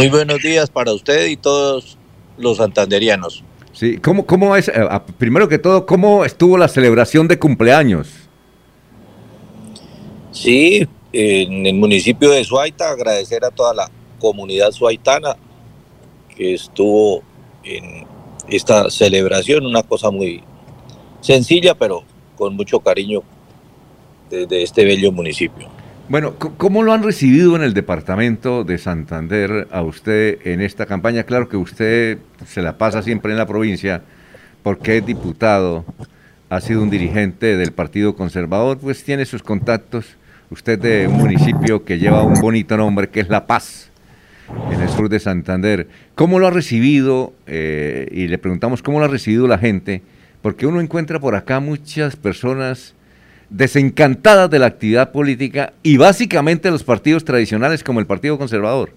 Muy buenos días para usted y todos los santanderianos. Sí, ¿cómo, cómo es, eh, primero que todo, cómo estuvo la celebración de cumpleaños? Sí, en el municipio de Suaita, agradecer a toda la comunidad suaitana que estuvo en esta celebración, una cosa muy sencilla, pero con mucho cariño desde este bello municipio. Bueno, ¿cómo lo han recibido en el departamento de Santander a usted en esta campaña? Claro que usted se la pasa siempre en la provincia porque es diputado, ha sido un dirigente del Partido Conservador, pues tiene sus contactos. Usted de un municipio que lleva un bonito nombre que es La Paz, en el sur de Santander. ¿Cómo lo ha recibido? Eh, y le preguntamos cómo lo ha recibido la gente, porque uno encuentra por acá muchas personas desencantadas de la actividad política y básicamente los partidos tradicionales como el Partido Conservador.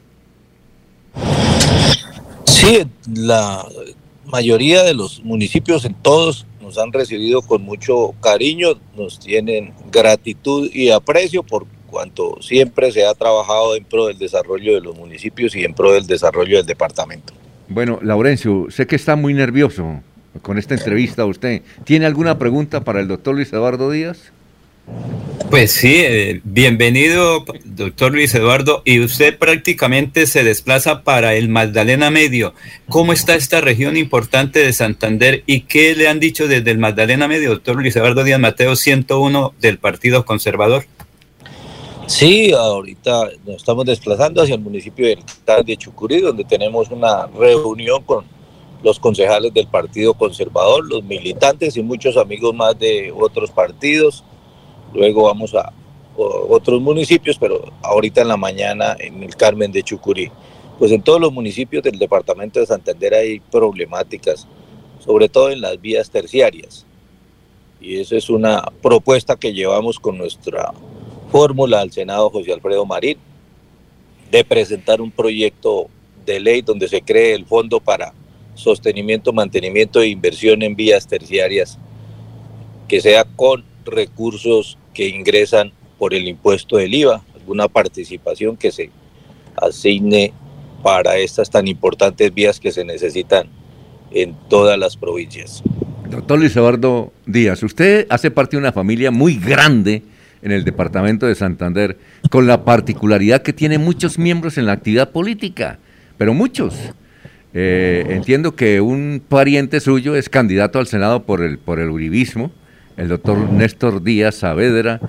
Sí, la mayoría de los municipios en todos nos han recibido con mucho cariño, nos tienen gratitud y aprecio por cuanto siempre se ha trabajado en pro del desarrollo de los municipios y en pro del desarrollo del departamento. Bueno, Laurencio, sé que está muy nervioso con esta entrevista. ¿Usted tiene alguna pregunta para el doctor Luis Eduardo Díaz? Pues sí, eh, bienvenido, doctor Luis Eduardo. Y usted prácticamente se desplaza para el Magdalena Medio. ¿Cómo está esta región importante de Santander y qué le han dicho desde el Magdalena Medio, doctor Luis Eduardo Díaz Mateo 101 del Partido Conservador? Sí, ahorita nos estamos desplazando hacia el municipio de Chucurí, donde tenemos una reunión con los concejales del Partido Conservador, los militantes y muchos amigos más de otros partidos luego vamos a otros municipios, pero ahorita en la mañana en el Carmen de Chucurí. Pues en todos los municipios del departamento de Santander hay problemáticas, sobre todo en las vías terciarias. Y eso es una propuesta que llevamos con nuestra fórmula al Senado José Alfredo Marín, de presentar un proyecto de ley donde se cree el fondo para sostenimiento, mantenimiento e inversión en vías terciarias, que sea con recursos que ingresan por el impuesto del IVA, alguna participación que se asigne para estas tan importantes vías que se necesitan en todas las provincias. Doctor Luis Eduardo Díaz, usted hace parte de una familia muy grande en el departamento de Santander, con la particularidad que tiene muchos miembros en la actividad política, pero muchos. Eh, entiendo que un pariente suyo es candidato al Senado por el, por el Uribismo, el doctor Néstor Díaz Saavedra,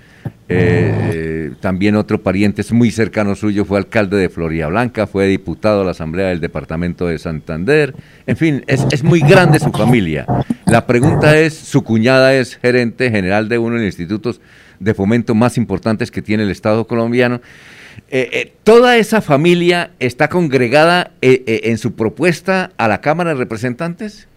eh, también otro pariente muy cercano suyo fue alcalde de Floria Blanca, fue diputado a la Asamblea del Departamento de Santander, en fin, es, muy grande su familia. La pregunta es, su cuñada es gerente general de uno de los institutos de fomento más importantes que tiene el Estado colombiano. Eh, eh, ¿Toda esa familia está congregada en su propuesta a la Cámara de Representantes?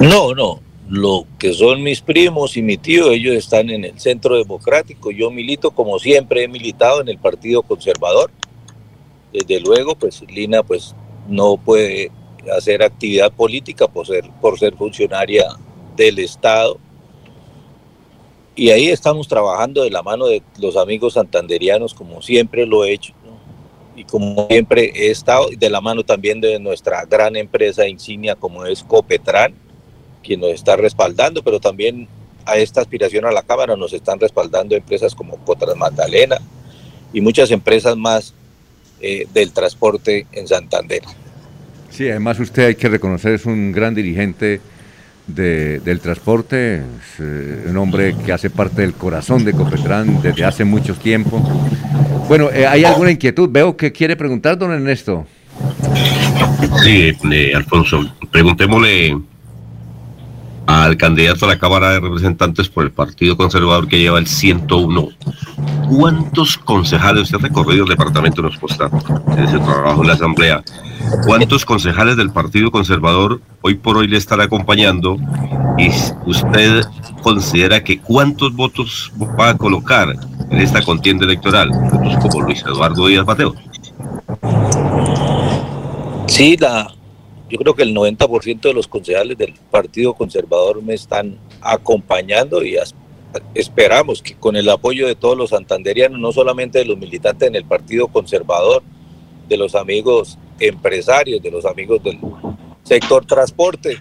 No, no lo que son mis primos y mi tío, ellos están en el Centro Democrático. Yo milito, como siempre he militado, en el Partido Conservador. Desde luego, pues Lina pues no puede hacer actividad política por ser, por ser funcionaria del Estado. Y ahí estamos trabajando de la mano de los amigos santanderianos, como siempre lo he hecho. Y como siempre he estado de la mano también de nuestra gran empresa insignia como es Copetran, quien nos está respaldando, pero también a esta aspiración a la Cámara nos están respaldando empresas como Cotras Magdalena y muchas empresas más eh, del transporte en Santander. Sí, además usted hay que reconocer, es un gran dirigente del transporte, es eh, un hombre que hace parte del corazón de Copetran desde hace mucho tiempo. Bueno, eh, ¿hay alguna inquietud? Veo que quiere preguntar, don Ernesto. Sí, Alfonso, preguntémosle al candidato a la Cámara de Representantes por el Partido Conservador que lleva el 101. ¿Cuántos concejales, usted ha recorrido el departamento de los en ese trabajo en la Asamblea, cuántos concejales del Partido Conservador hoy por hoy le están acompañando y usted considera que cuántos votos va a colocar en esta contienda electoral? como Luis Eduardo Díaz Mateo. Sí, la, yo creo que el 90% de los concejales del Partido Conservador me están acompañando y esperamos que con el apoyo de todos los santanderianos, no solamente de los militantes en el Partido Conservador, de los amigos empresarios, de los amigos del sector transporte,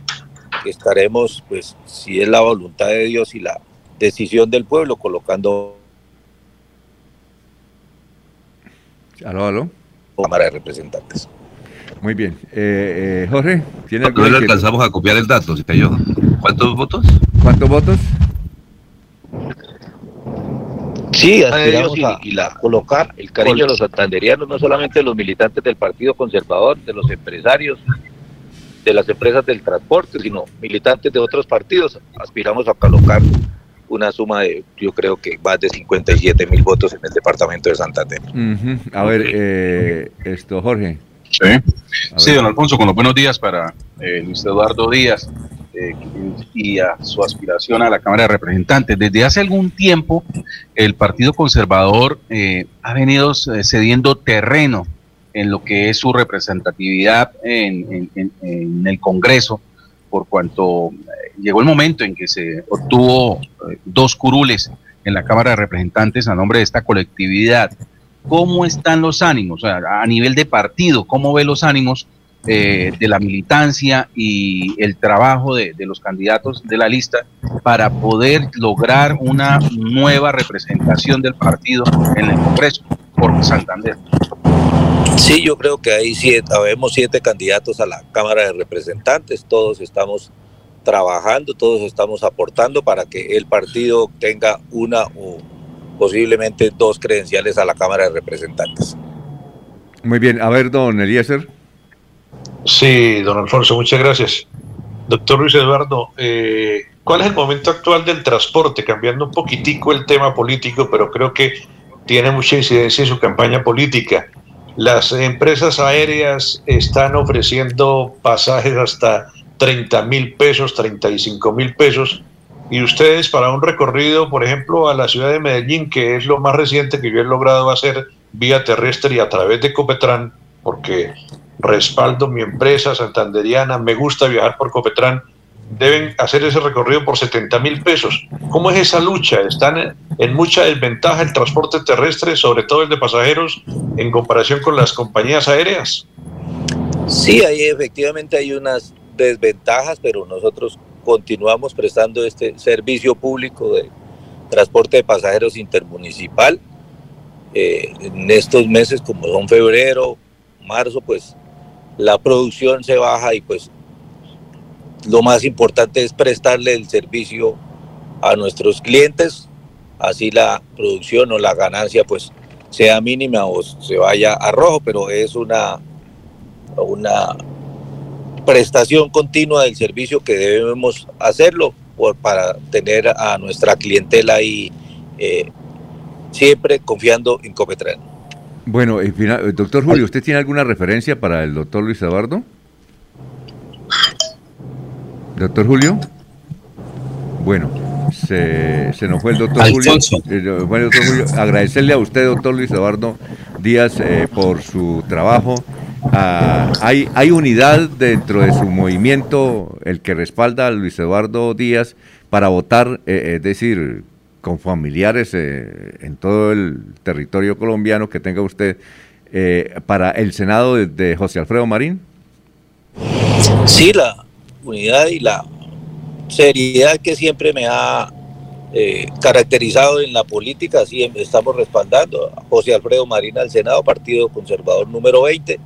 que estaremos, pues, si es la voluntad de Dios y la decisión del pueblo, colocando... Aló, aló. Cámara de Representantes. Muy bien. Eh, eh, Jorge, ¿tiene No le alcanzamos a copiar el dato, se cayó. ¿Cuántos votos? ¿Cuántos votos? Sí, aspiramos a, y la, colocar el cariño de los santanderianos, no solamente de los militantes del Partido Conservador, de los empresarios, de las empresas del transporte, sino militantes de otros partidos. Aspiramos a colocar una suma de, yo creo que más de 57 mil votos en el departamento de Santander. A ver, eh, esto, Jorge. Sí, sí don Alfonso, con los buenos días para eh, Luis Eduardo Díaz eh, y a su aspiración a la Cámara de Representantes. Desde hace algún tiempo, el Partido Conservador ha venido cediendo terreno en lo que es su representatividad en, en el Congreso, por cuanto llegó el momento en que se obtuvo dos curules en la Cámara de Representantes a nombre de esta colectividad ¿Cómo están los ánimos? a nivel de partido, ¿cómo ve los ánimos eh, de la militancia y el trabajo de, los candidatos de la lista para poder lograr una nueva representación del partido en el Congreso por Santander? Sí, yo creo que ahí siete, habemos siete candidatos a la Cámara de Representantes, todos estamos trabajando, todos estamos aportando para que el partido tenga una posiblemente dos credenciales a la Cámara de Representantes. Muy bien, a ver, don Eliezer. Sí, don Alfonso, muchas gracias. Doctor Luis Eduardo, eh, ¿cuál es el momento actual del transporte? Cambiando un poquitico el tema político, pero creo que tiene mucha incidencia en su campaña política. Las empresas aéreas están ofreciendo pasajes hasta 30 mil pesos, 35 mil pesos y ustedes para un recorrido, por ejemplo, a la ciudad de Medellín, que es lo más reciente que yo he logrado hacer vía terrestre y a través de Copetrán, porque respaldo mi empresa santanderiana, me gusta viajar por Copetrán, deben hacer ese recorrido por 70 mil pesos. ¿Cómo es esa lucha? ¿Están en mucha desventaja el transporte terrestre, sobre todo el de pasajeros, en comparación con las compañías aéreas? Sí, ahí efectivamente hay unas desventajas, pero nosotros continuamos prestando este servicio público de transporte de pasajeros intermunicipal. Eh, en estos meses, como son febrero, marzo, pues la producción se baja y pues lo más importante es prestarle el servicio a nuestros clientes, así la producción o la ganancia pues sea mínima o se vaya a rojo, pero es una, una prestación continua del servicio que debemos hacerlo por, para tener a nuestra clientela ahí eh, siempre confiando en Copetran. Bueno, doctor Julio, ¿usted tiene alguna referencia para el doctor Luis Eduardo? Doctor Julio. Bueno, se, se nos fue el doctor Julio. Eh, bueno, doctor Julio. Agradecerle a usted, doctor Luis Eduardo Díaz, eh, por su trabajo Ah, hay, unidad dentro de su movimiento, el que respalda a Luis Eduardo Díaz, para votar, eh, es decir, con familiares eh, en todo el territorio colombiano que tenga usted, eh, para el Senado de, José Alfredo Marín? Sí, la unidad y la seriedad que siempre me ha caracterizado en la política, sí estamos respaldando a José Alfredo Marín al Senado, Partido Conservador número 20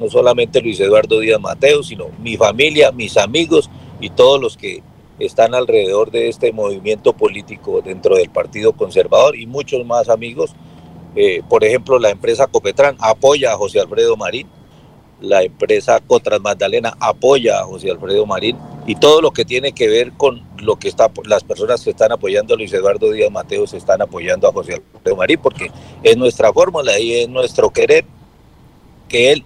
no solamente Luis Eduardo Díaz Mateo, sino mi familia, mis amigos y todos los que están alrededor de este movimiento político dentro del Partido Conservador y muchos más amigos. Eh, por ejemplo, la empresa Copetrán apoya a José Alfredo Marín, la empresa Cotras Magdalena apoya a José Alfredo Marín y todo lo que tiene que ver con lo que está las personas que están apoyando a Luis Eduardo Díaz Mateo se están apoyando a José Alfredo Marín porque es nuestra fórmula y es nuestro querer que él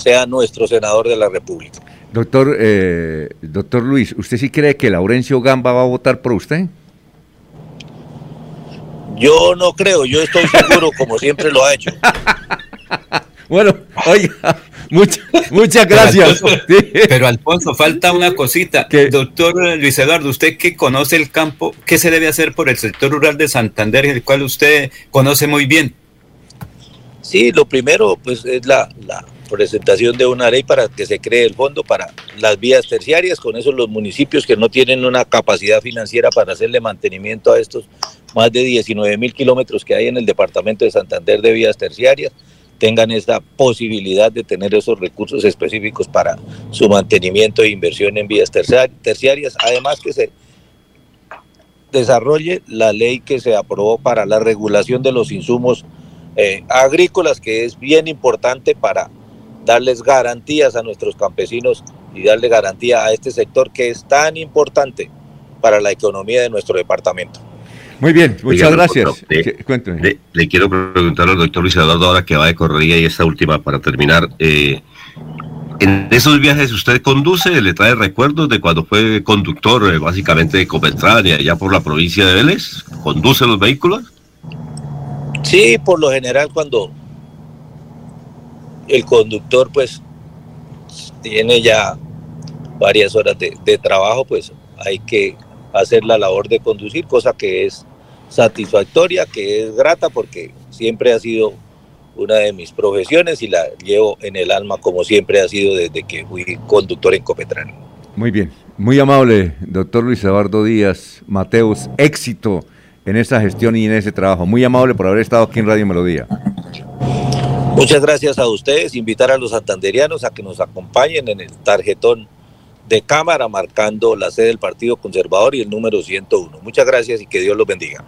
sea nuestro senador de la República. Doctor, eh, doctor Luis, ¿usted sí cree que Laurencio Gamba va a votar por usted? Yo no creo, yo estoy seguro, como siempre lo ha hecho. bueno, oiga, muchas gracias. Pero Alfonso, falta una cosita. Doctor Luis Eduardo, usted que conoce el campo, ¿qué se debe hacer por el sector rural de Santander, el cual usted conoce muy bien? Sí, lo primero pues es la, la presentación de una ley para que se cree el fondo para las vías terciarias, con eso los municipios que no tienen una capacidad financiera para hacerle mantenimiento a estos más de 19 mil kilómetros que hay en el departamento de Santander de vías terciarias, tengan esta posibilidad de tener esos recursos específicos para su mantenimiento e inversión en vías terciarias, además que se desarrolle la ley que se aprobó para la regulación de los insumos eh, agrícolas, que es bien importante para darles garantías a nuestros campesinos y darle garantía a este sector que es tan importante para la economía de nuestro departamento. Muy bien, muchas gracias. le, quiero preguntar al doctor Luis Eduardo ahora que va de correría y esta última para terminar. Eh, en esos viajes usted conduce, le trae recuerdos de cuando fue conductor eh, básicamente de Copetrán y allá por la provincia de Vélez. ¿Conduce los vehículos? Sí, por lo general cuando el conductor pues tiene ya varias horas de, de, trabajo, pues hay que hacer la labor de conducir, cosa que es satisfactoria, que es grata porque siempre ha sido una de mis profesiones y la llevo en el alma como siempre ha sido desde que fui conductor en Copetrán. Muy bien, muy amable, doctor Luis Eduardo Díaz Mateus, éxito en esa gestión y en ese trabajo. Muy amable por haber estado aquí en Radio Melodía. Muchas gracias a ustedes, invitar a los santanderianos a que nos acompañen en el tarjetón de cámara marcando la sede del Partido Conservador y el número 101. Muchas gracias y que Dios los bendiga.